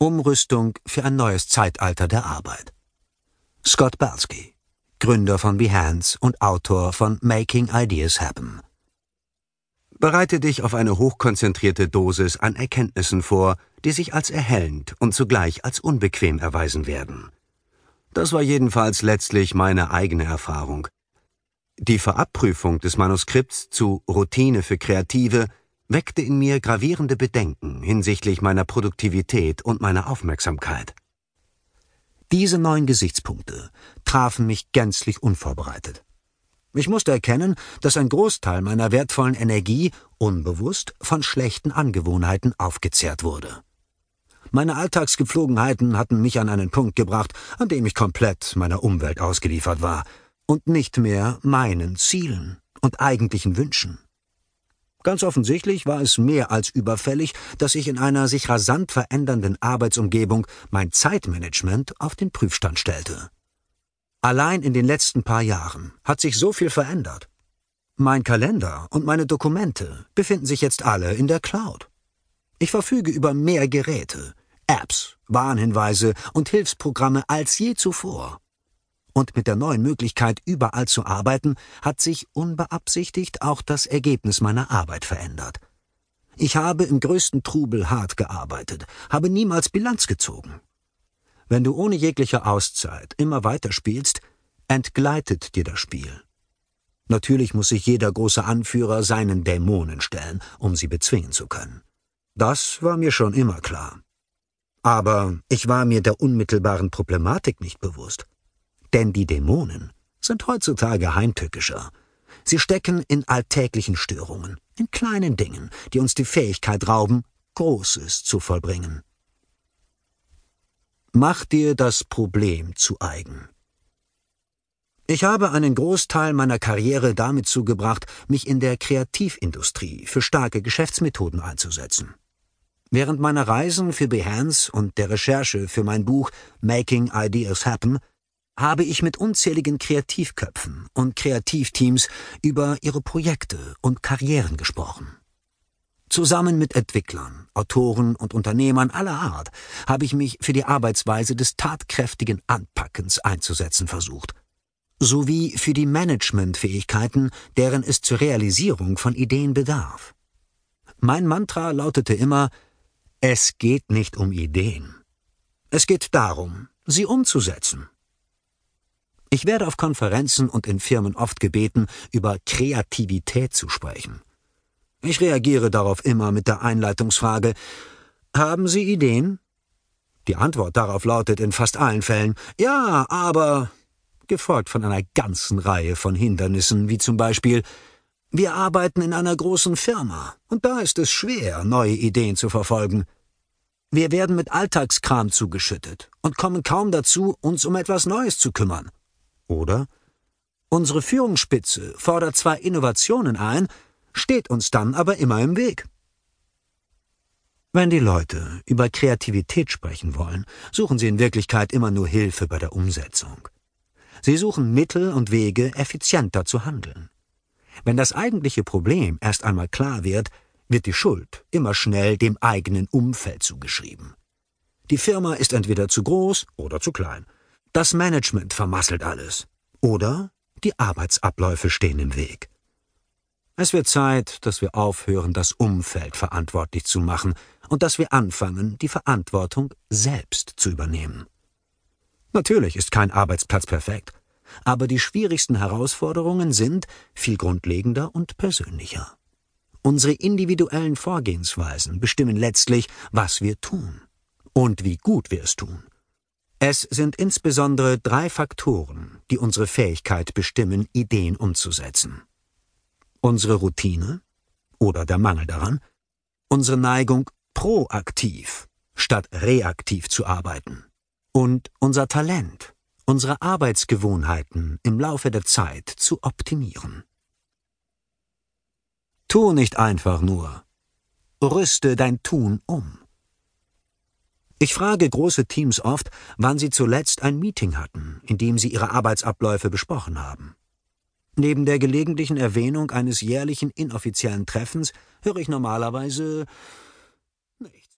Umrüstung für ein neues Zeitalter der Arbeit. Scott Balsky, Gründer von Behance und Autor von Making Ideas Happen. Bereite dich auf eine hochkonzentrierte Dosis an Erkenntnissen vor, die sich als erhellend und zugleich als unbequem erweisen werden. Das war jedenfalls letztlich meine eigene Erfahrung. Die Verabprüfung des Manuskripts zu Routine für Kreative weckte in mir gravierende Bedenken hinsichtlich meiner Produktivität und meiner Aufmerksamkeit. Diese neuen Gesichtspunkte trafen mich gänzlich unvorbereitet. Ich musste erkennen, dass ein Großteil meiner wertvollen Energie unbewusst von schlechten Angewohnheiten aufgezehrt wurde. Meine Alltagsgepflogenheiten hatten mich an einen Punkt gebracht, an dem ich komplett meiner Umwelt ausgeliefert war und nicht mehr meinen Zielen und eigentlichen Wünschen. Ganz offensichtlich war es mehr als überfällig, dass ich in einer sich rasant verändernden Arbeitsumgebung mein Zeitmanagement auf den Prüfstand stellte. Allein in den letzten paar Jahren hat sich so viel verändert. Mein Kalender und meine Dokumente befinden sich jetzt alle in der Cloud. Ich verfüge über mehr Geräte, Apps, Warnhinweise und Hilfsprogramme als je zuvor. Und mit der neuen Möglichkeit, überall zu arbeiten, hat sich unbeabsichtigt auch das Ergebnis meiner Arbeit verändert. Ich habe im größten Trubel hart gearbeitet, habe niemals Bilanz gezogen. Wenn du ohne jegliche Auszeit immer weiter spielst, entgleitet dir das Spiel. Natürlich muss sich jeder große Anführer seinen Dämonen stellen, um sie bezwingen zu können. Das war mir schon immer klar. Aber ich war mir der unmittelbaren Problematik nicht bewusst. Denn die Dämonen sind heutzutage heimtückischer. Sie stecken in alltäglichen Störungen, in kleinen Dingen, die uns die Fähigkeit rauben, Großes zu vollbringen. Mach dir das Problem zu eigen. Ich habe einen Großteil meiner Karriere damit zugebracht, mich in der Kreativindustrie für starke Geschäftsmethoden einzusetzen. Während meiner Reisen für Behance und der Recherche für mein Buch Making Ideas Happen habe ich mit unzähligen Kreativköpfen und Kreativteams über ihre Projekte und Karrieren gesprochen. Zusammen mit Entwicklern, Autoren und Unternehmern aller Art habe ich mich für die Arbeitsweise des tatkräftigen Anpackens einzusetzen versucht, sowie für die Managementfähigkeiten, deren es zur Realisierung von Ideen bedarf. Mein Mantra lautete immer Es geht nicht um Ideen. Es geht darum, sie umzusetzen. Ich werde auf Konferenzen und in Firmen oft gebeten, über Kreativität zu sprechen. Ich reagiere darauf immer mit der Einleitungsfrage Haben Sie Ideen? Die Antwort darauf lautet in fast allen Fällen Ja, aber gefolgt von einer ganzen Reihe von Hindernissen, wie zum Beispiel Wir arbeiten in einer großen Firma, und da ist es schwer, neue Ideen zu verfolgen. Wir werden mit Alltagskram zugeschüttet und kommen kaum dazu, uns um etwas Neues zu kümmern. Oder unsere Führungsspitze fordert zwar Innovationen ein, steht uns dann aber immer im Weg. Wenn die Leute über Kreativität sprechen wollen, suchen sie in Wirklichkeit immer nur Hilfe bei der Umsetzung. Sie suchen Mittel und Wege, effizienter zu handeln. Wenn das eigentliche Problem erst einmal klar wird, wird die Schuld immer schnell dem eigenen Umfeld zugeschrieben. Die Firma ist entweder zu groß oder zu klein. Das Management vermasselt alles. Oder die Arbeitsabläufe stehen im Weg. Es wird Zeit, dass wir aufhören, das Umfeld verantwortlich zu machen und dass wir anfangen, die Verantwortung selbst zu übernehmen. Natürlich ist kein Arbeitsplatz perfekt, aber die schwierigsten Herausforderungen sind viel grundlegender und persönlicher. Unsere individuellen Vorgehensweisen bestimmen letztlich, was wir tun und wie gut wir es tun. Es sind insbesondere drei Faktoren, die unsere Fähigkeit bestimmen, Ideen umzusetzen. Unsere Routine oder der Mangel daran, unsere Neigung, proaktiv statt reaktiv zu arbeiten und unser Talent, unsere Arbeitsgewohnheiten im Laufe der Zeit zu optimieren. Tu nicht einfach nur, rüste dein Tun um. Ich frage große Teams oft, wann sie zuletzt ein Meeting hatten, in dem sie ihre Arbeitsabläufe besprochen haben. Neben der gelegentlichen Erwähnung eines jährlichen inoffiziellen Treffens höre ich normalerweise